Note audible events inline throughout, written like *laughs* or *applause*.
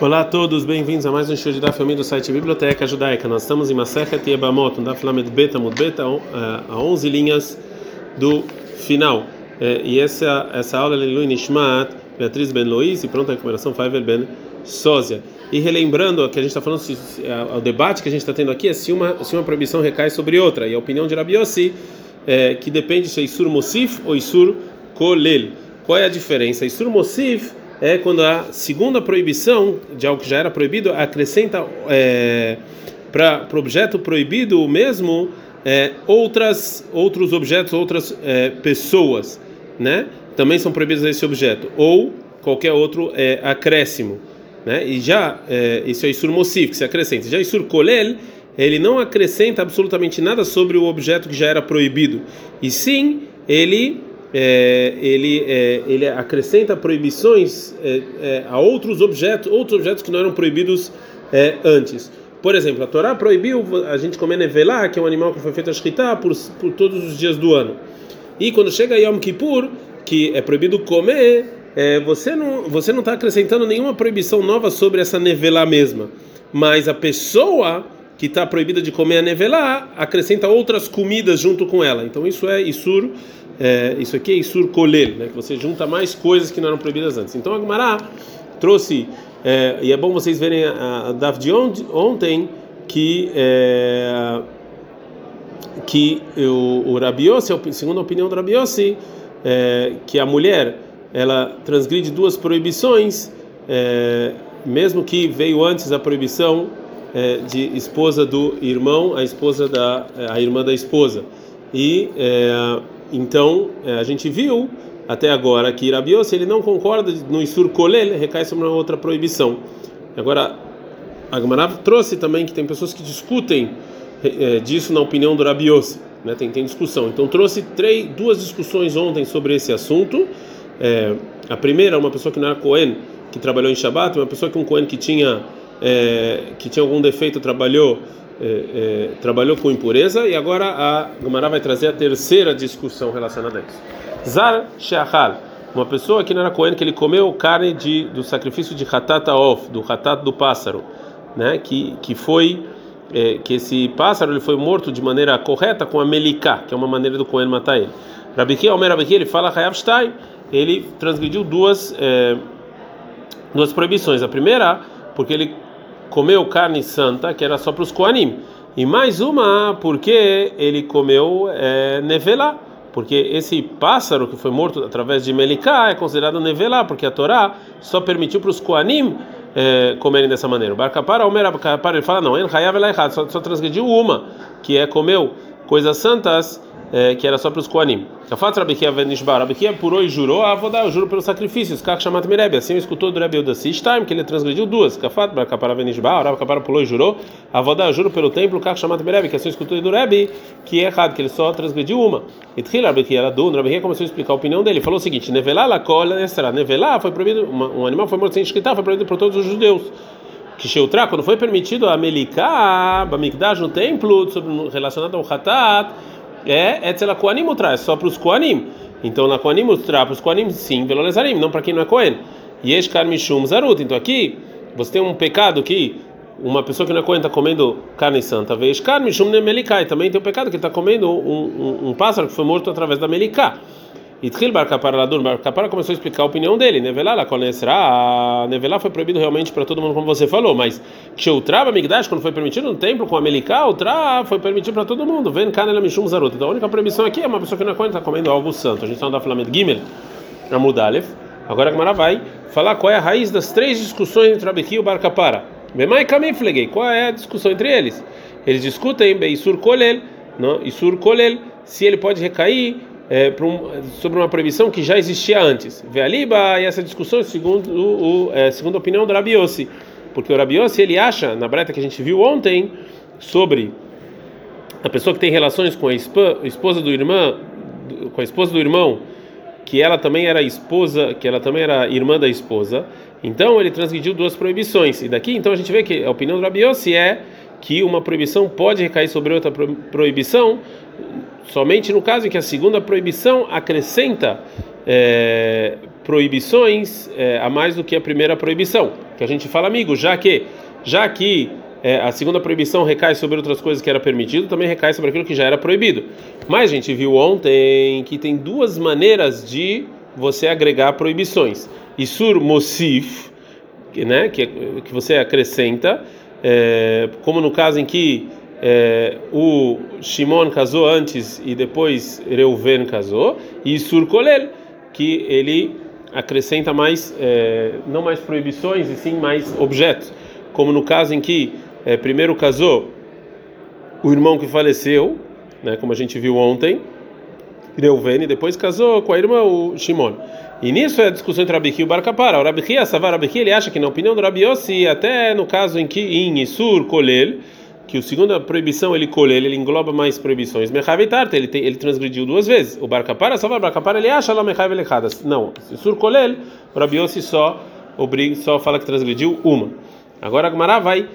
Olá a todos, bem-vindos a mais um show de da família do site Biblioteca Judaica. Nós estamos em Masechet Yebamot, da Flamed Beta Mudbeta, a 11 linhas do final. É, e essa essa aula é Lui Nishmat, Beatriz Ben Lois e pronta recuperação Faivel Ben Sósia. E relembrando que a gente está falando, o debate que a gente está tendo aqui é se uma, se uma proibição recai sobre outra. E a opinião de Rabi Yossi é que depende se é Isur Mosif ou Isur Kolel. Qual é a diferença? Isur Mosif é quando a segunda proibição de algo que já era proibido acrescenta é, para o objeto proibido mesmo é, outras outros objetos, outras é, pessoas, né? Também são proibidos esse objeto ou qualquer outro é, acréscimo, né? E já é, isso é isur mosif que se acrescenta. Já isur kolel ele não acrescenta absolutamente nada sobre o objeto que já era proibido, e sim ele é, ele, é, ele acrescenta proibições é, é, a outros objetos, outros objetos que não eram proibidos é, antes. Por exemplo, a Torá proibiu a gente comer nevelá, que é um animal que foi feito a shkita, por, por todos os dias do ano. E quando chega Yom Kippur, que é proibido comer, é, você não você não está acrescentando nenhuma proibição nova sobre essa nevelá mesma, mas a pessoa que está proibida de comer a nevelá acrescenta outras comidas junto com ela. Então isso é isur é, isso aqui é Isur Kolel, né, que você junta mais coisas que não eram proibidas antes. Então a Gemara trouxe, é, e é bom vocês verem a, a de ontem, que, é, que o, o Rabiossi, segundo a opinião do Rabiossi, é, que a mulher ela transgride duas proibições, é, mesmo que veio antes a proibição é, de esposa do irmão, a esposa da a irmã da esposa. E então, é, a gente viu até agora que Rabiose ele não concorda no Isur Kolel, recai sobre uma outra proibição. Agora, a Gemara trouxe também que tem pessoas que discutem é, disso na opinião do Rabiose, né? tem, tem discussão. Então, trouxe três, duas discussões ontem sobre esse assunto. É, a primeira, uma pessoa que não era Cohen, que trabalhou em Shabat, uma pessoa que um Cohen que tinha, é, que tinha algum defeito trabalhou é, é, trabalhou com impureza e agora a Gemara vai trazer a terceira discussão relacionada a isso. Zar Sheachal, uma pessoa que não era Cohen, que ele comeu carne de, do sacrifício de Hatata Of, do Hatat do pássaro, né? que, que foi é, que esse pássaro ele foi morto de maneira correta com a Meliká, que é uma maneira do Cohen matar ele. Rabiquia, Omer Rabiquia, ele fala Hayav Shtai, ele transgrediu duas, é, duas proibições. A primeira, porque ele comeu carne santa, que era só para os Koanim. E mais uma, porque ele comeu é, nevelá, porque esse pássaro que foi morto através de Melicá é considerado nevelá, porque a Torá só permitiu para os Koanim é, comerem dessa maneira. O Barcapara, o Merabacapara, ele fala: não, só, só transgrediu uma, que é comeu coisas santas é, que era só para os Koanim. Kafat Rabikia Venishbar, Rabikia purou e jurou, ah, vou dar, eu juro pelos sacrifícios, Kach Shamat Mirebe, assim escutou do Rebeu da Sistime, que ele transgrediu duas, Kafat Bakapara Venishbar, Rabakapara pulou e jurou, ah, vou dar, eu juro pelo templo, Kach Shamat Mirebe, que assim escutou do Rebbe, que é errado, que ele só transgrediu uma. E Tchil Rabikia era dun, Rabikia começou a explicar a opinião dele, falou o seguinte, Nevelá la cola nestra, Nevelá foi proibido, um animal foi morto sem escritar, foi proibido por todos os judeus. Que quando foi permitido a Melicá, Bamikdash no templo, relacionado ao Hatat, é Etzel Koanim Utra, é só para os Koanim. Então na Koanim Utra, para os Koanim sim, Velolezarim, não para quem não é Kohen. Yesh Karmishum Zarut. Então aqui você tem um pecado que uma pessoa que não é Kohen está comendo carne santa, Vesh Karmishum Nemelikai. Também tem um pecado que está comendo um, um, um, pássaro que foi morto através da Melicá. Itchil Bar Kapara Ladur, Bar Kapara começou a explicar a opinião dele. Nevelá, la conhecerá. Nevelá foi proibido realmente para todo mundo, como você falou, mas Sheutrava Migdash, quando foi permitido no templo com a Melicá, o Tra foi permitido para todo mundo. Ven Kanela Mishum Zarut. Então a única proibição aqui é uma pessoa que não é está comendo algo santo. A gente está no Flamengo Gimel, Amudalef. Agora a Gamara vai falar qual é a raiz das três discussões entre Abeki e o Bar Kapara. Bemai Kamiflegei, qual é a discussão entre eles? Eles discutem Beisur Kolel, não, Isur Kolel, se ele pode recair é, um, sobre uma proibição que já existia antes. Vealiba e essa discussão segundo o, é, segundo a opinião do Rabiossi, porque o Rabiossi ele acha na breta que a gente viu ontem sobre a pessoa que tem relações com a esposa do irmão, com a esposa do irmão, que ela também era esposa, que ela também era irmã da esposa. Então ele transgrediu duas proibições. E daqui então a gente vê que a opinião do Rabiossi é que uma proibição pode recair sobre outra proibição somente no caso em que a segunda proibição acrescenta é, proibições é, a mais do que a primeira proibição. Que a gente fala, amigo, já que já que é, a segunda proibição recai sobre outras coisas que era permitido, também recai sobre aquilo que já era proibido. Mas a gente viu ontem que tem duas maneiras de você agregar proibições. Isur Mosif, né, que, que você acrescenta, é, como no caso em que é, o Shimon casou antes e depois Reuven casou, e Isur Kolel, que ele acrescenta mais, é, não mais proibições, e sim mais objetos. Como no caso em que é, primeiro casou o irmão que faleceu, né, como a gente viu ontem, Reuven, e depois casou com a irmã, o Shimon. E nisso é a discussão entre Rabi e o Barcapara. O Rabi a Savar Rabi ele acha que na opinião do Rabi Yossi, até no caso em que em Isur Kolel, que o segunda proibição ele colher, ele engloba mais proibições. Mechavitarta, ele tem, ele transgrediu duas vezes. O Barcapara, Savar Barcapara, ele acha lá Mechav elechadas. Não, Isur Kolel, o Rabi Yossi só obriga, só fala que transgrediu uma. Agora a Gemara vai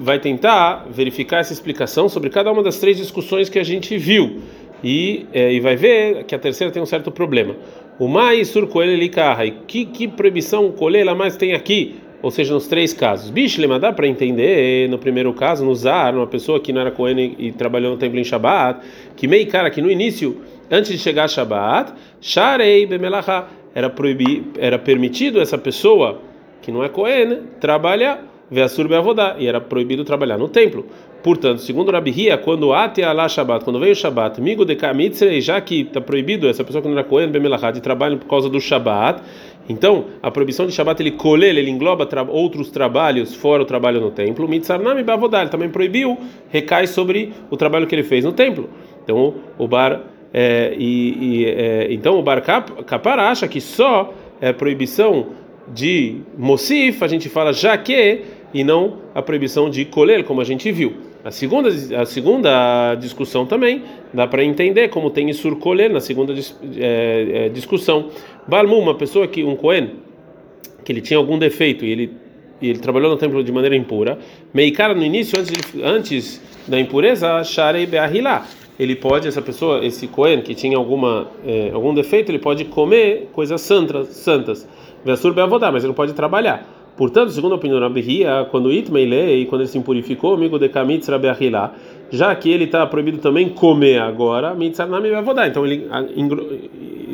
vai tentar verificar essa explicação sobre cada uma das três discussões que a gente viu e, é, e vai ver que a terceira tem um certo problema. O mais surcoelho ele carra. E que, que proibição colher mais tem aqui? Ou seja, nos três casos. Bishlema dá para entender, no primeiro caso, no Zar, uma pessoa que não era Cohen e, trabalhou no templo em Shabbat, que meio cara que no início, antes de chegar a Shabbat, Sharei Bemelaha, era, proibir, era permitido essa pessoa que não é Cohen trabalhar Veasur Beavodá, e era proibido trabalhar no templo. Portanto, segundo Rabi Hia, quando ate alá Shabbat, quando veio o Shabbat, migo de kamitzre, já que está proibido essa pessoa que não era Kohen Bemelachá de trabalho por causa do Shabbat, então a proibição de Shabbat ele colhe, ele engloba tra outros trabalhos fora o trabalho no templo. Mitzarnami Beavodá, ele também proibiu, recai sobre o trabalho que ele fez no templo. Então o bar é, e, e é, então o bar kapar acha que só é proibição de Mosif, a gente fala já que e não a proibição de colher, como a gente viu. A segunda, a segunda discussão também dá para entender como tem Isur colher na segunda é, é, discussão. Balmu, uma pessoa que um Cohen, que ele tinha algum defeito e ele, e ele trabalhou no templo de maneira impura, Meikara no início, antes, antes da impureza, Sharei Beahilá. Ele pode, essa pessoa, esse Cohen que tinha alguma, é, algum defeito, ele pode comer coisas santas, santas. Vesur mas ele não pode trabalhar. Portanto, segundo a opinião do Ria, quando Itmeilei, quando ele se impurificou, amigo de Kamitz Rabiahilá, já que ele está proibido também comer agora, Mitzarnami vai vodar. Então ele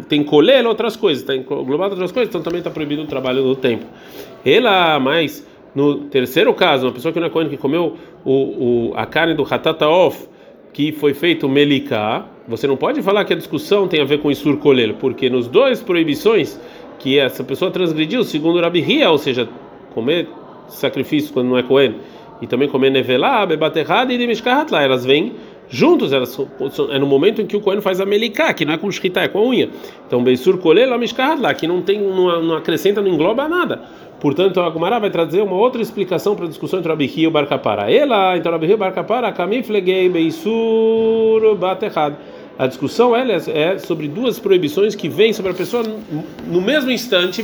tem colher outras coisas, está englobado outras coisas, então também está proibido o trabalho do tempo. Ela, mas no terceiro caso, uma pessoa que não é coen, que comeu o, o, a carne do Hatataof, que foi feito meliká, você não pode falar que a discussão tem a ver com Isur colher, porque nos dois proibições que essa pessoa transgrediu, segundo Rabi Ria, ou seja, comer sacrifício quando não é Cohen e também comer nevelá, bebaterrada e demishkahat lá, elas vêm juntos, elas é no momento em que o Cohen faz a melicá, que não é com shkita, é com a unha. Então, beisur colher lá mishkahat lá, que não tem, não, não, acrescenta, não engloba nada. Portanto, a Gumara vai trazer uma outra explicação para a discussão entre Rabi e o Barcapara. Ela, então Rabi e o Barcapara, kamiflegei beisur baterrada. A discussão ela é sobre duas proibições que vêm sobre a pessoa no mesmo instante,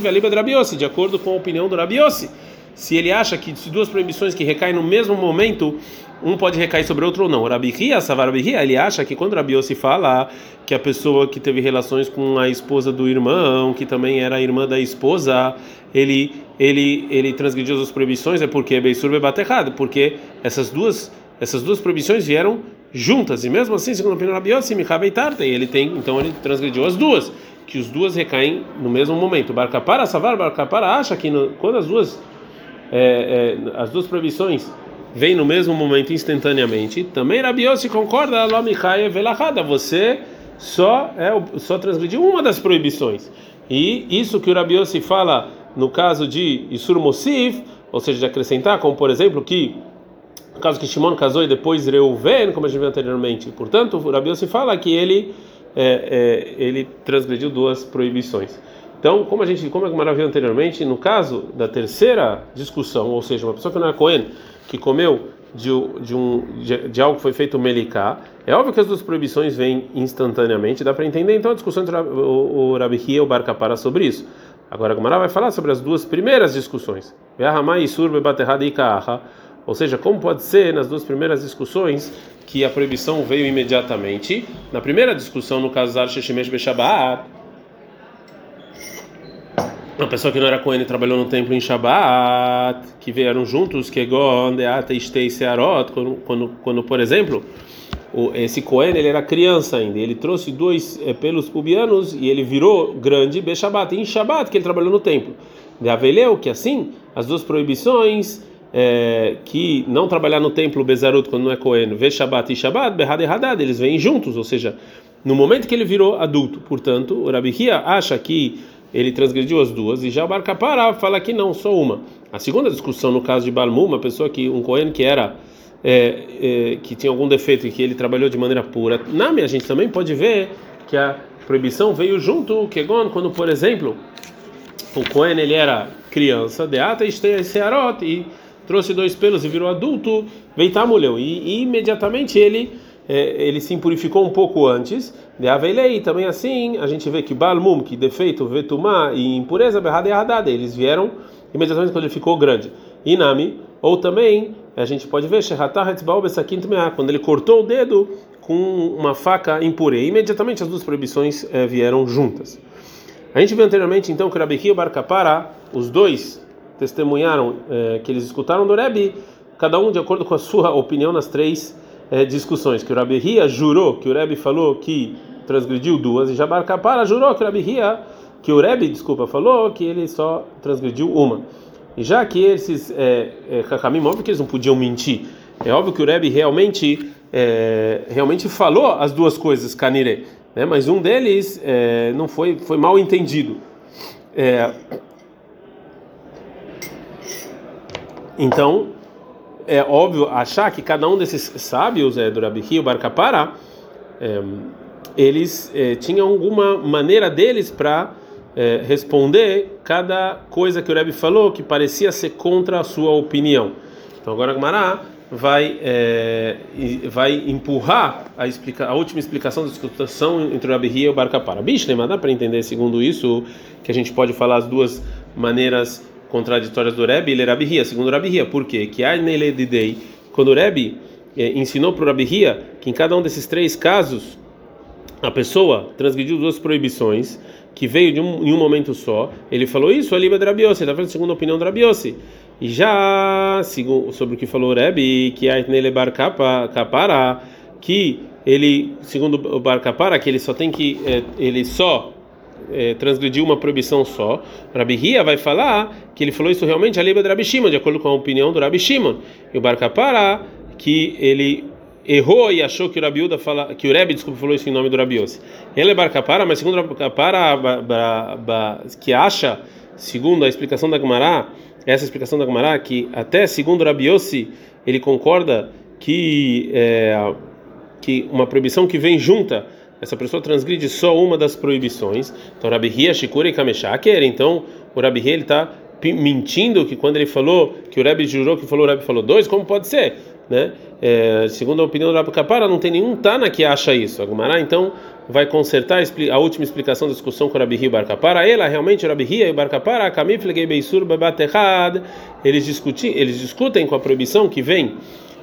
de acordo com a opinião do Rabiossi. Se ele acha que se duas proibições que recaem no mesmo momento, um pode recair sobre outro ou não. Rabi Ria, Savar Rabi Ria, ele acha que quando Rabiossi fala que a pessoa que teve relações com a esposa do irmão, que também era irmã da esposa, ele ele ele transgrediu as proibições é porque é Beisur errado, porque essas duas essas duas proibições vieram juntas, e mesmo assim, segundo a opinião Rabi Yossi, e ele tem, então ele transgrediu as duas, que os duas recaem no mesmo momento. Barcapara, Savar, Barcapara acha que no, quando as duas, é, é, as duas proibições vêm no mesmo momento instantaneamente, também Rabi Yossi concorda, Lomihai Velahada, você só, é, só transgrediu uma das proibições. E isso que o Rabi Yossi fala no caso de Isur Mosif, ou seja, de acrescentar, como por exemplo, que no caso que Shimon casou e depois Reuven, como a gente viu anteriormente. Portanto, Rabi se fala que ele é, é, ele transgrediu duas proibições. Então, como a gente, como a Gemara viu anteriormente, no caso da terceira discussão, ou seja, uma pessoa que não é Cohen, que comeu de, de, um, de, de, algo que foi feito melicá, é óbvio que as duas proibições vêm instantaneamente, dá para entender então a discussão entre o, o e o Bar Kapara sobre isso. Agora a Gemara vai falar sobre as duas primeiras discussões. Ve'ahamai isur bebaterrada ikaha ou seja, como pode ser nas duas primeiras discussões que a proibição veio imediatamente? Na primeira discussão, no caso Sheshimesh Beshabat, uma pessoa que não era Cohen trabalhou no templo em Shabat, que vieram juntos, que Gondeata Istei Searot, quando, quando, por exemplo, esse Cohen ele era criança ainda, ele trouxe dois é, pelos pubianos e ele virou grande be Shabat, em Shabat que ele trabalhou no templo. De Aveleu, que assim, as duas proibições é, que não trabalhar no templo Bezarut quando não é Cohen, Ve Shabat e Shabat, Behad e Hadad, eles vêm juntos, ou seja, no momento que ele virou adulto. Portanto, o Rabi Hia acha que ele transgrediu as duas, e já o Bar Kapara fala que não, só uma. A segunda discussão no caso de Balmu, uma pessoa que, um Cohen que era. É, é, que tinha algum defeito e que ele trabalhou de maneira pura. Na minha, gente também pode ver que a proibição veio junto o Kegon, quando, por exemplo, o Cohen ele era criança, de ata e searot, e trouxe dois pelos e virou adulto, veio mulher, e, e imediatamente ele é, ele se impurificou um pouco antes de Avelei, também assim a gente vê que Balmum, que defeito, Vetumá e impureza, Berrada e Hadada, eles vieram imediatamente quando ele ficou grande. Inami, ou também a gente pode ver quando ele cortou o dedo com uma faca impura, imediatamente as duas proibições é, vieram juntas. A gente viu anteriormente então que Rabi e Barcapara, os dois testemunharam é, que eles escutaram do Rebbe, cada um de acordo com a sua *laughs* opinião nas três é, discussões, que o Rabi Ria jurou que o Rebbe falou que transgrediu duas, e Jabar Kapara jurou que o Rabi Ria, que o Rebbe, desculpa, falou que ele só transgrediu uma. E já que esses é, é, óbvio que eles não podiam mentir, é óbvio que o Rebbe realmente, é, realmente falou as duas coisas, Kanire, né? mas um deles é, não foi, foi mal entendido. É, então, é óbvio achar que cada um desses sábios, é, do o Barcapara, é, eles é, tinham alguma maneira deles para é, responder cada coisa que o Rebbe falou que parecia ser contra a sua opinião. Então agora Mará vai é, vai empurrar a, explica, a última explicação da discussão entre o Rabi e o Barcapara. Bicho, dá para entender segundo isso que a gente pode falar as duas maneiras contraditórias do Rebbe, ele é Rabi segundo Rabi Hia. Por quê? Que Dei, quando o Rebbe eh, ensinou para o Rabi que em cada um desses três casos a pessoa transgrediu duas proibições que veio de um, em um momento só, ele falou isso, a Liba de Rabiossi, ele está falando segundo a opinião do Rabiossi. E já segundo, sobre o que falou o Rebbe, que a Bar Kapara, que ele, segundo o Bar Kapara, que ele só tem que, eh, ele só é, transgrediu uma proibição só, Rabi Hia vai falar que ele falou isso realmente a lei de Rabi Shimon, de acordo com a opinião do Rabi Shimon. E o Barcapara, que ele errou e achou que o Rabi Uda fala, que o Rebbe, desculpa, falou isso em nome do Rabi Yossi. Ele é Barcapara, mas segundo Barcapara, que acha, segundo a explicação da Gemara, essa explicação da Gemara, que até segundo o Rabi Yossi, ele concorda que, é, que uma proibição que vem junta essa pessoa transgride só uma das proibições. Então, Rabi Hia, Shikura e Kameshaker, então o Rabi Hia ele está mentindo que quando ele falou que o Rebbe jurou que falou, o Rebbe falou dois, como pode ser? Né? É, segundo a opinião do Rabi Kapara, não tem nenhum Tana que acha isso. A Gumará, então, vai consertar a última explicação da discussão com o Rabi Hia e o Bar Kapara. Ela, realmente, o Rabi Hia e o Bar Kapara, Kamiflegei Beisur Babatehad, eles discutem com a proibição que vem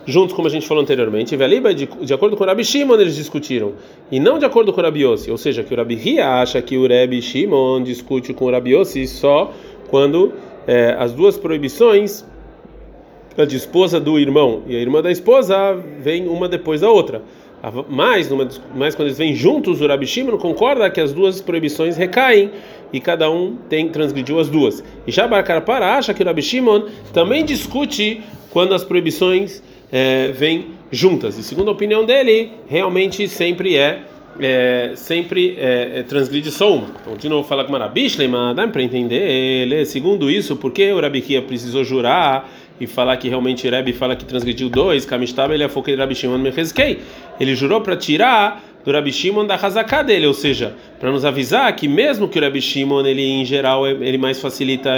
juntos, como a gente falou anteriormente. Veliba, de, de acordo com o Rabi Shimon, eles discutiram, e não de acordo com o Rabi Yossi, ou seja, que o Rabi Ria acha que o Rabi Shimon discute com o Rabi Yossi só quando é, as duas proibições, a de esposa do irmão e a irmã da esposa, vem uma depois da outra. Mas, numa, mas quando eles vêm juntos, o Rabi Shimon concorda que as duas proibições recaem e cada um tem transgrediu as duas. E Shabar Karpara acha que o Rabi Shimon também discute quando as proibições é, vêm juntas. E segundo a opinião dele, realmente sempre é, é sempre é, é transgride só uma. Então, de novo, fala com Marabishlema, dá para entender ele. Segundo isso, porque o Rabikia precisou jurar e falar que realmente Rebbe fala que transgrediu dois, Kamishtab ele é foquei Rabi Shimon Mechezkei. Ele jurou para tirar do Rabi Shimon da Hazaká dele, ou seja, para nos avisar que mesmo que o Rabi Shimon ele em geral ele mais facilita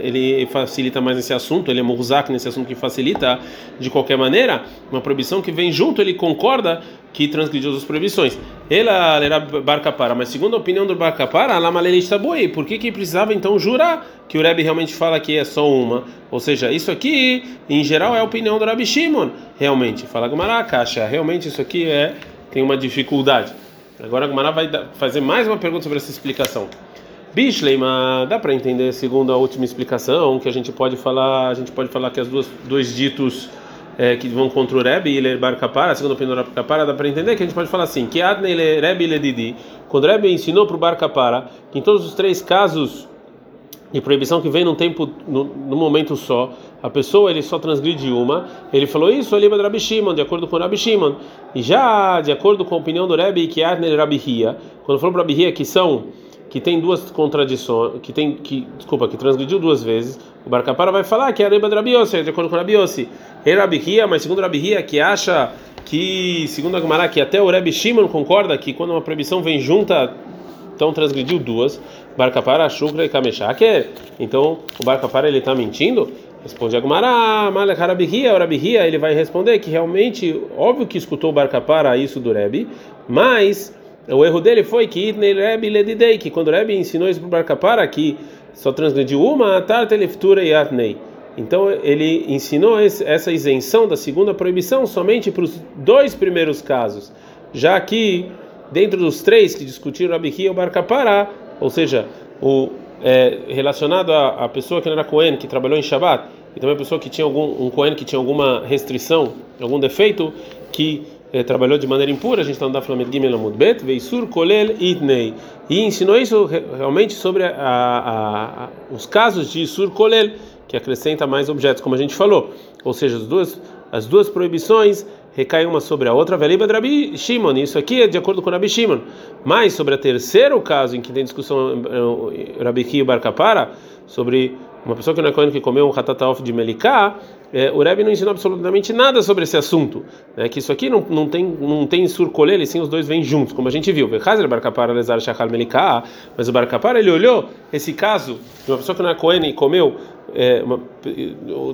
ele facilita mais nesse assunto, ele é murzak nesse assunto que facilita de qualquer maneira, uma proibição que vem junto, ele concorda que transgrediu as proibições. Ela era Barcapara, mas segundo a opinião do Barcapara, ela malelista boi, por que que precisava então jurar que o Rebbe realmente fala que é só uma? Ou seja, isso aqui em geral é a opinião do Rabi Shimon, realmente. Fala Gumara, caixa, realmente isso aqui é tem uma dificuldade. Agora a Gumara vai fazer mais uma pergunta sobre essa explicação. Bishleima, dá para entender segundo a última explicação que a gente pode falar, a gente pode falar que as duas dois ditos é, que vão contra o Rebbe e Ler Bar Kapara, segundo do Bar Kapara, dá para entender que a gente pode falar assim, que Adnei Rebbe Ledidi, quando o Rebbe ensinou para o Bar Kapara, que em todos os três casos de proibição que vem num tempo, no, no, momento só, a pessoa ele só transgride uma, ele falou isso ali Rabi Shimon, de acordo com Rabi Shimon, e já de acordo com a opinião do Rebbe, que Adnei Rabi Hia, quando falou para Rabi Hia que são que tem duas contradições, que tem que, desculpa, que transgrediu duas vezes, o Barcapara vai falar que é a Reba de Rabiossi, de acordo com Rabiossi. É Rabihia, mas segundo Rabihia, que acha que, segundo a Gemara, que até o Rebbe Shimon concorda que quando uma proibição vem junta, então transgrediu duas, Barcapara, Shukra e Kameshake. Então, o Barcapara ele está mentindo? Responde a Gemara, Malek Rabihia, o Rabihia, ele vai responder que realmente, óbvio que escutou o Barcapara isso do Rebbe, mas o erro dele foi que Itnei Rebbe Ledidei, que quando o Rebbe ensinou isso para o Barcapara, que só transgrediu uma, Tarte Leftura e Atnei. Então ele ensinou essa isenção da segunda proibição somente para os dois primeiros casos, já que dentro dos três que discutiram Rabi e o Barcapara, ou seja, o é, relacionado à, à, pessoa que não era Cohen, que trabalhou em Shabat, e também a pessoa que tinha algum um Cohen que tinha alguma restrição, algum defeito, que é, trabalhou de maneira impura, a gente está no Daflamet Gimel Amud Bet, Veisur Kolel Idnei. E ensinou isso realmente sobre a, a, a, os casos de Sur Kolel, que acrescenta mais objetos, como a gente falou. Ou seja, as duas, as duas proibições recaem uma sobre a outra. Veliba Rabi Shimon, isso aqui é de acordo com Rabi Shimon. Mas sobre o terceiro caso em que tem discussão eh, Rabi Ki e Barcapara, sobre uma pessoa que não é Cohen que comeu um hatataof de Melicá, é, o Rebbe não ensinou absolutamente nada sobre esse assunto, né? que isso aqui não, não tem não tem surcolele, sim os dois vêm juntos, como a gente viu. Mas o Barcapara ele olhou esse caso de uma pessoa que não é Cohen e comeu é, uma,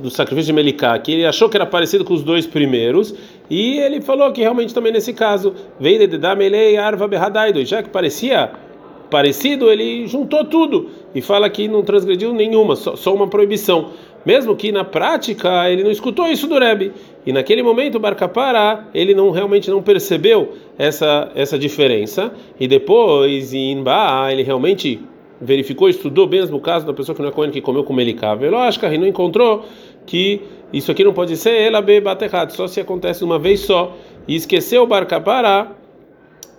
do sacrifício de Melicá, que ele achou que era parecido com os dois primeiros, e ele falou que realmente também nesse caso veio de Damelei Arva Berradaido, já que parecia parecido, ele juntou tudo e fala que não transgrediu nenhuma, só, só uma proibição. Mesmo que na prática ele não escutou isso do Rebbe. E naquele momento o Barcapara, ele não realmente não percebeu essa essa diferença. E depois em Inba, ele realmente verificou, estudou mesmo o caso da pessoa que não é Cohen que comeu com Melicá. Velóscar e não encontrou que isso aqui não pode ser ela beba errado, só se acontece uma vez só. E esqueceu o Barcapara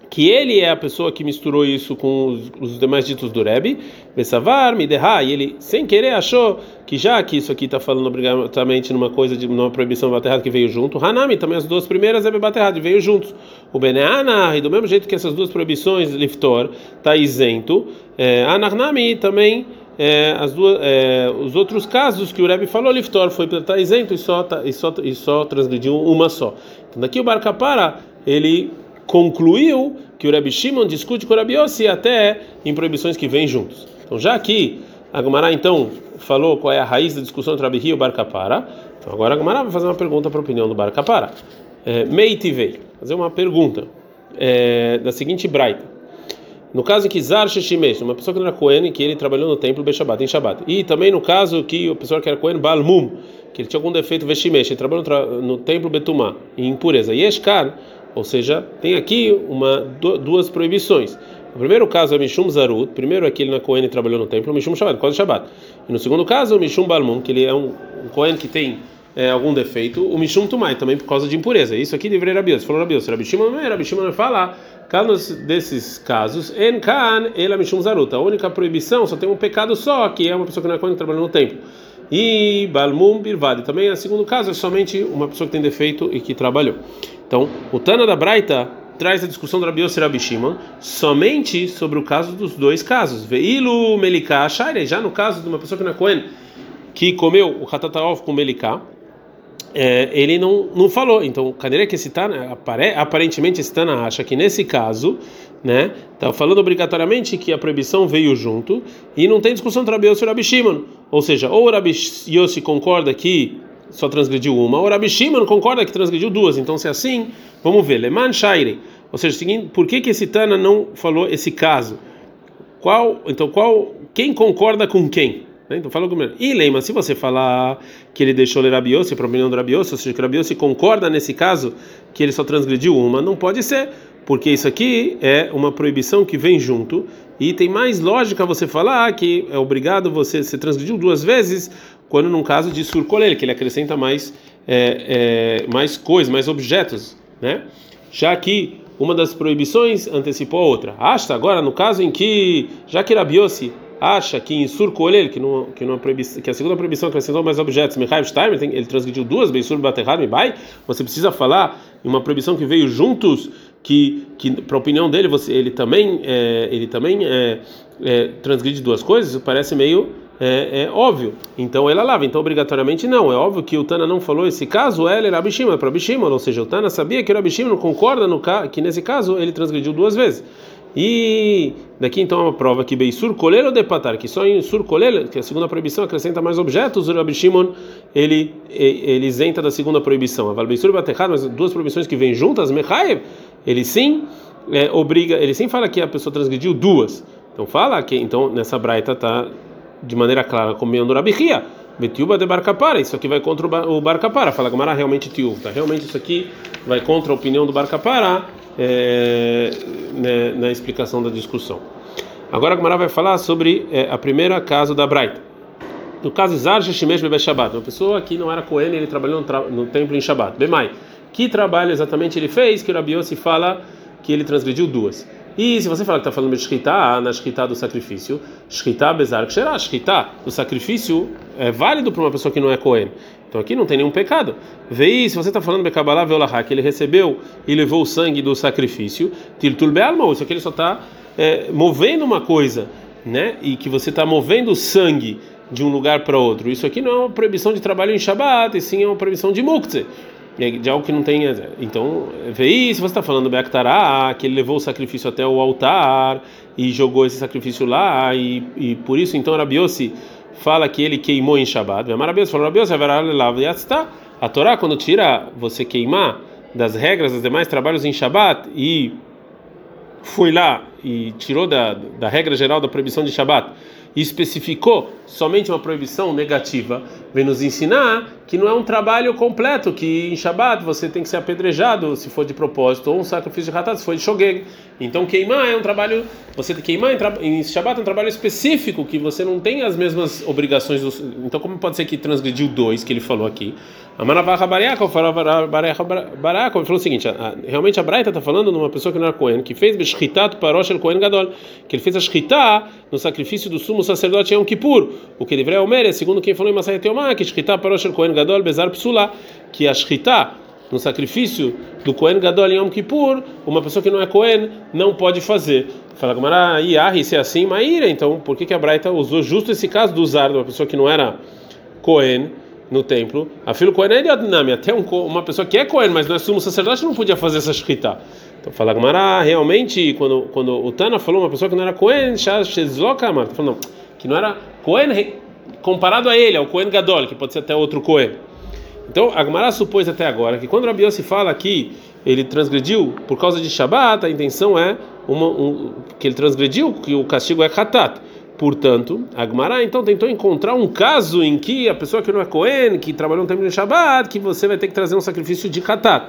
que ele é a pessoa que misturou isso com os, os demais ditos do Rebbe, Besavar, Mideha, e ele sem querer achou que já que isso aqui está falando obrigatoriamente numa coisa de uma proibição baterrada que veio junto, Hanami, também as duas primeiras é baterrada, veio juntos. O Beneana, e do mesmo jeito que essas duas proibições, Liftor, está isento, é, Anarnami também. É, as duas, é, os outros casos que o Rebbe falou, Liftor foi estar tá isento e só, tá, e, só, e só transgrediu uma só. Então daqui o Barcapara, ele concluiu que o Rebbe Shimon discute com o Rebbe Yossi até em proibições que vêm juntos. Então, já que a Gemara então falou qual é a raiz da discussão entre Rabi e o Bar Kapara, então agora a Gemara vai fazer uma pergunta para a opinião do Bar Kapara. É, Meitivei, fazer uma pergunta é, da seguinte braita. No caso em que Zar Sheshimesh, uma pessoa que não era Cohen, que ele trabalhou no templo Beshabat, em Shabat. E também no caso que a pessoa que era Cohen Balmum, que ele tinha algum defeito Veshimesh, ele trabalhou no, no templo Betumá, em impureza. E ou seja, tem aqui uma, duas proibições. O primeiro caso é Mishum Zarut, primeiro é que ele na Cohen trabalhou no templo, Mishum Shabbat, quase Shabbat. E no segundo caso, o Mishum Balmum, que ele é um, um Cohen que tem é, algum defeito, o Mishum Tumai, também por causa de impureza. Isso aqui deveria Rabios, falou Rabios, Rabi Shimon não é, Rabi Shimon fala, caso desses casos, En Kan, ela Mishum Zarut, a única proibição só tem um pecado só, que é uma pessoa que é Cohen que trabalhou no templo. E Balmum Birvad, também, no segundo caso, é somente uma pessoa que tem defeito e que trabalhou. Então, o Tana da Braita traz a discussão do Rabi Yossi Rabi Shimon somente sobre o caso dos dois casos. Veilu Meliká Shaire, já no caso de uma pessoa que é Cohen, que comeu o Hatataov com Meliká, é, ele não, não falou. Então, cadê que esse Tana, aparentemente esse Tana acha que nesse caso, né, tá falando obrigatoriamente que a proibição veio junto e não tem discussão entre Rabi Yossi e. Ou seja, ou o Rabi Yossi concorda que só transgrediu uma, o Rabi Shimon concorda que transgrediu duas. Então, se é assim, vamos ver. Leman Shaire. Ou seja, por que que esse Tana não falou esse caso? Qual, então qual, quem concorda com quem? Né? Então fala comigo. E Leima, se você falar que ele deixou ler Rabiose, para opinião do Rabiose, ou seja, que o Rabiose concorda nesse caso que ele só transgrediu uma, não pode ser, porque isso aqui é uma proibição que vem junto e tem mais lógica você falar que é obrigado você se transgredir duas vezes quando num caso de surcolher, que ele acrescenta mais é, é, mais coisas, mais objetos, né? Já que uma das proibições antecipou a outra. Asta agora no caso em que já que Rabiossi acha que em surcolher, que não que não que a segunda proibição acrescentou mais objetos, ele transgrediu duas, Beisur Baterhad Mibai, você precisa falar em uma proibição que veio juntos que, que para a opinião dele você ele também é, ele também é, é, transgride duas coisas parece meio é, é, óbvio. Então ela lava. Então obrigatoriamente não. É óbvio que o Tana não falou esse caso. Ela era Abishima para Abishima ou seja o Tana sabia que o Abishima não concorda no que nesse caso ele transgrediu duas vezes. E daqui então é uma prova que Beisur Kolel ou Depatar, que só em Sur Kolel, que a segunda proibição acrescenta mais objetos, o Rabi Shimon ele, ele isenta da segunda proibição. A Beisur Batechad, mas duas proibições que vêm juntas, Mechaev, ele sim é, obriga, ele sim fala que a pessoa transgrediu duas. Então fala que então nessa braita tá de maneira clara comendo rabihia. Betiuba de Barcapara, isso aqui vai contra o Barcapara. Fala Gamara realmente tiuv, tá? Realmente isso aqui vai contra a opinião do Barcapara é, né, na explicação da discussão. Agora a Gamara vai falar sobre é, a primeira caso da Braita. No caso Zarja Shimesh Bebe Shabbat, uma pessoa que não era Cohen, ele trabalhou no, no templo em Shabbat. Bemai, que trabalho exatamente ele fez, que o Rabi Yossi fala que ele transgrediu duas. E se você fala que está falando de Shkita, na Shkita do sacrifício, Shkita Bezar Ksherá, Shkita do sacrifício é válido para uma pessoa que não é Cohen. Então aqui não tem nenhum pecado. Vê se você está falando Bekabalá Veolahá, que ele recebeu e levou o sangue do sacrifício, Tiltul Bealma, isso aqui ele só está é, movendo uma coisa, né? E que você está movendo o sangue de um lugar para outro. Isso aqui não é uma proibição de trabalho em Shabat, e sim é uma proibição de Muktzeh de algo que não tem. Então, vê se você está falando Beaktará, que ele levou o sacrifício até o altar e jogou esse sacrifício lá, e, e por isso então Rabiossi fala que ele queimou em Shabbat. Rabiossi falou: Rabiossi, a Torá, quando tira você queimar das regras dos demais trabalhos em Shabbat e foi lá e tirou da, da regra geral da proibição de Shabbat e especificou somente uma proibição negativa, vem nos ensinar que não é um trabalho completo, que em Shabat você tem que ser apedrejado se for de propósito, ou um sacrifício de ratat se for de shogeg. Então queimar é um trabalho, você queimar em, Shabat é um trabalho específico, que você não tem as mesmas obrigações. Então como pode ser que transgrediu dois, que ele falou aqui? A Manavaha Bariakov falou o seguinte: a, realmente a Braita está falando de uma pessoa que não era Cohen, que fez Beshchitat Parosh El Cohen Gadol, que ele fez a Shchitá no sacrifício do sumo sacerdote Yom Kippur, o que deveria Omer é segundo quem falou em Masayat Yomá, que Shchitá Parosh El Cohen Gadol Bezar Psula, que a Shchitá no sacrifício do Cohen Gadol Yom Kippur, uma pessoa que não é Cohen não pode fazer. Fala Gamara, Iahi, se é assim, Maíra, então por que, que a Braita usou justo esse caso do usar de uma pessoa que não era Cohen? no templo. A filho Cohen é Nami, até um, uma pessoa que é Cohen, mas não é sumo sacerdote, não podia fazer essa shkita. Então fala Gamara, realmente, quando, quando o Tana falou uma pessoa que não era Cohen, Shazlokamar, tá falando, não, que não era Cohen comparado a ele, ao Cohen Gadol, que pode ser até outro Cohen. Então, a Gemara supôs até agora que quando Rabi se fala que ele transgrediu por causa de Shabat, a intenção é uma, um, que ele transgrediu, que o castigo é Hatat. Portanto, Agmará então tentou encontrar um caso em que a pessoa que não é Cohen, que trabalhou no tempo de Shabbat, que você vai ter que trazer um sacrifício de Katat.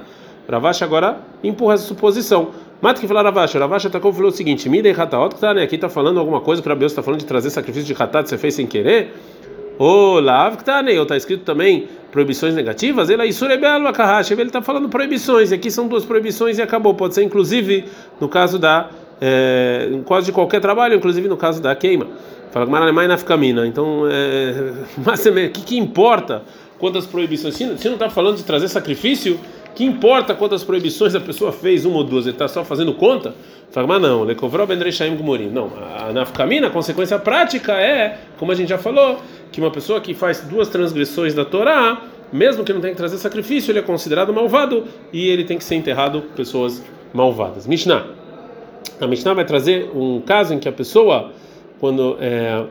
Ravash agora empurra essa suposição. Mata que falar Ravash. Ravash atacou e falou o seguinte: Midei Hataot, tá? Aqui está falando alguma coisa que está falando de trazer sacrifício de Katat, você fez sem querer. O Lav, que tá, né? Está escrito também proibições negativas. Ele está falando proibições. Aqui são duas proibições e acabou. Pode ser inclusive no caso da é, em quase de qualquer trabalho, inclusive no caso da queima. Fala que na camina. Então, é, *laughs* mas o que, que importa quantas proibições? Se, não está falando de trazer sacrifício, que importa quantas proibições a pessoa fez, uma ou duas? Ele está só fazendo conta? Fala, mas não, Lekovró Bendreishaim Gumorim. Não, a nafkamina, a consequência prática é, como a gente já falou, que uma pessoa que faz duas transgressões da Torá, mesmo que não tenha que trazer sacrifício, ele é considerado malvado e ele tem que ser enterrado pessoas malvadas. Mishnah. A Mishnah vai trazer um caso em que a pessoa, quando é,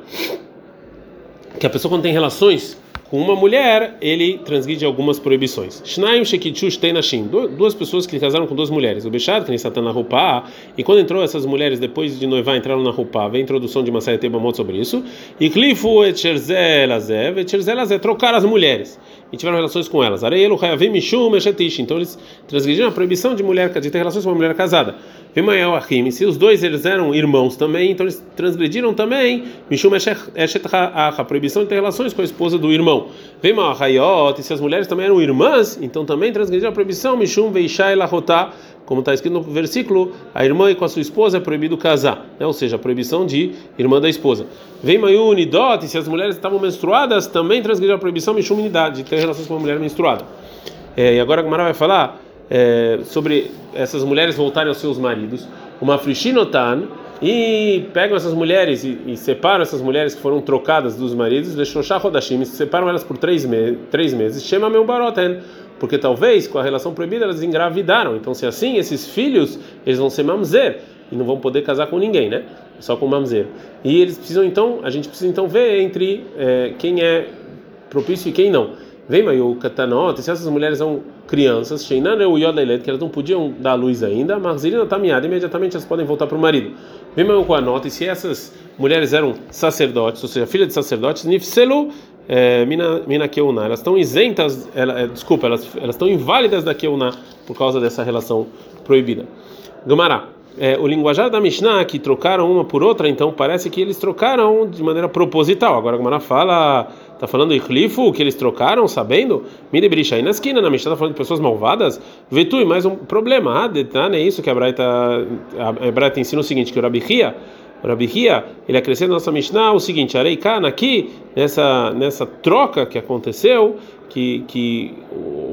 que a pessoa quando tem relações com uma mulher, ele transgride algumas proibições. Shnaim Shekichush Teinashim, duas pessoas que casaram com duas mulheres. O Bechad, que está na roupa, e quando entrou essas mulheres, depois de noivar, entraram na roupa, vem a introdução de uma série de sobre isso. E Clifu Etcherzelazé, Etcherzelazé, trocar as mulheres. E tiveram relações com elas. Areielo hayavim mishum eshetish. Então eles transgrediram a proibição de mulher de ter relações com uma mulher casada. Vimayel achim. Se os dois eles eram irmãos também, então eles transgrediram também mishum eshet a proibição de ter relações com a esposa do irmão. Vimayel hayot. E se as mulheres também eram irmãs, então também transgrediram a proibição mishum veishai lahotá como está escrito no versículo, a irmã com a sua esposa é proibido casar, né? ou seja, a proibição de irmã da esposa. Vem Mayuni Dot, se as mulheres estavam menstruadas, também transgrediram a proibição Mishum de ter relações com uma mulher menstruada. É, e agora a Gamara vai falar é, sobre essas mulheres voltarem aos seus maridos. Uma frishinotan, e pegam essas mulheres e, e, separam essas mulheres que foram trocadas dos maridos, deixam Rodashim, separam elas por três, me três meses, chama meu baroten porque talvez com a relação proibida elas engravidaram. Então, se assim, esses filhos eles vão ser mamzer e não vão poder casar com ninguém, né? Só com mamzer. E eles precisam então, a gente precisa então ver entre é, quem é propício e quem não. Vem, mas o katanot, se essas mulheres são crianças, Sheinan o Yodailet, que elas não podiam dar luz ainda, mas Zirina Tamiada, imediatamente elas podem voltar para o marido. Vem, mas o Anot, e se essas mulheres eram sacerdotes, ou seja, filhas de sacerdotes, Nifselu é, mina, mina. Elas estão isentas, ela, é, desculpa, elas, elas estão inválidas da Keuná por causa dessa relação proibida. Gumará. É, o linguajar da Mishnah que trocaram uma por outra, então parece que eles trocaram de maneira proposital. Agora a Gumara fala, tá falando Clifo, que eles trocaram, sabendo? Mire bricha aí na esquina, na Mishnah tá falando de pessoas malvadas. Vetui, mais um problema. Ah, detalhe é isso que a Braita, a Braita ensina o seguinte, que o Rabi Rabi Hia, ele acrescenta na nossa Mishnah o seguinte: Areikan, aqui, nessa, nessa troca que aconteceu, que, que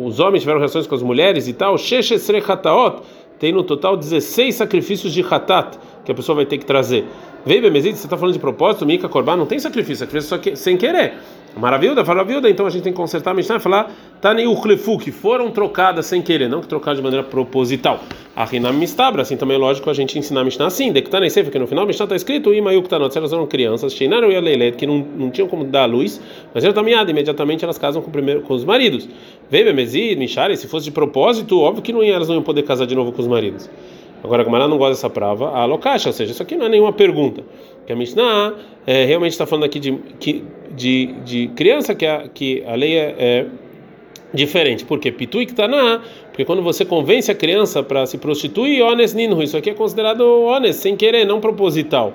os homens tiveram relações com as mulheres e tal, Sheshesre Hataot, tem no total 16 sacrifícios de Hatat que a pessoa vai ter que trazer. Veio Bemezid, você está falando de propósito, Mika Korban, não tem sacrifício, sacrifício só que, sem querer. Maravilha, maravilha, então a gente tem que consertar a Mishnah e falar Tani Uchlefu, que foram trocadas sem querer, não que trocadas de maneira proposital. A Rinam Mistabra, assim também é lógico a gente ensinar a Mishnah assim, tá Sefer, que no final a Mishnah está escrito Imayuk Tanot, se elas eram crianças, Sheinaram e Aleilet, que não, não tinham como dar a luz, mas eram tamiadas, imediatamente elas casam com, primeiro, com os maridos. Veio Bemezid, Mishari, se fosse de propósito, óbvio que não, elas não iam poder casar de novo com os maridos. Agora, a Gamara não gosta dessa prova, a locacha, ou seja, isso aqui não é nenhuma pergunta. Que a Mishnah é, realmente está falando aqui de, de, de criança, que a, que a lei é, é diferente. Por quê? E Ktaná, porque quando você convence a criança para se prostituir, ones ninhu, isso aqui é considerado ones, sem querer, não proposital.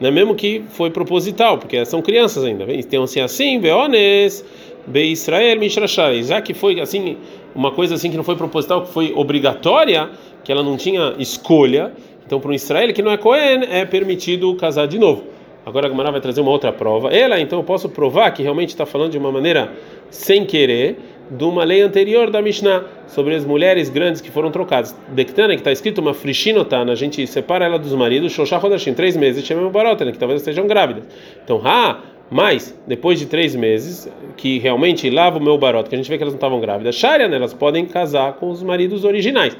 Não é mesmo que foi proposital, porque são crianças ainda. Então, assim, assim, beones, be Israel, mishrashai. Já que foi assim, uma coisa assim que não foi proposital, que foi obrigatória, que ela não tinha escolha. Então, para um Israel que não é Cohen, é permitido casar de novo. Agora a Gemara vai trazer uma outra prova. Ela, então, eu posso provar que realmente está falando de uma maneira sem querer de uma lei anterior da Mishnah sobre as mulheres grandes que foram trocadas. Dektana, que está escrito uma frishinotana, a gente separa ela dos maridos, Shoshá Rodashim, três meses, chama Barotana, que talvez estejam grávidas. Então, ha, mas depois de três meses, que realmente lava o meu baroto, que a gente vê que elas não estavam grávidas, Sharia, né, elas podem casar com os maridos originais.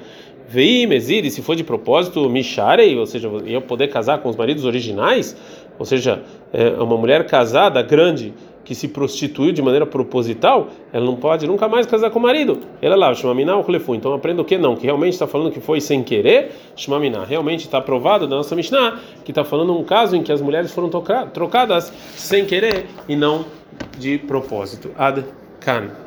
Vei, Mesiri, se for de propósito, Misharei, ou seja, eu poder casar com os maridos originais, ou seja, é uma mulher casada, grande, que se prostituiu de maneira proposital, ela não pode nunca mais casar com o marido. Ela lá, Shmamina ou Então aprenda o que não, que realmente está falando que foi sem querer, Shmamina. Realmente está provado da nossa Mishnah que está falando um caso em que as mulheres foram trocadas sem querer e não de propósito. Ad Kan.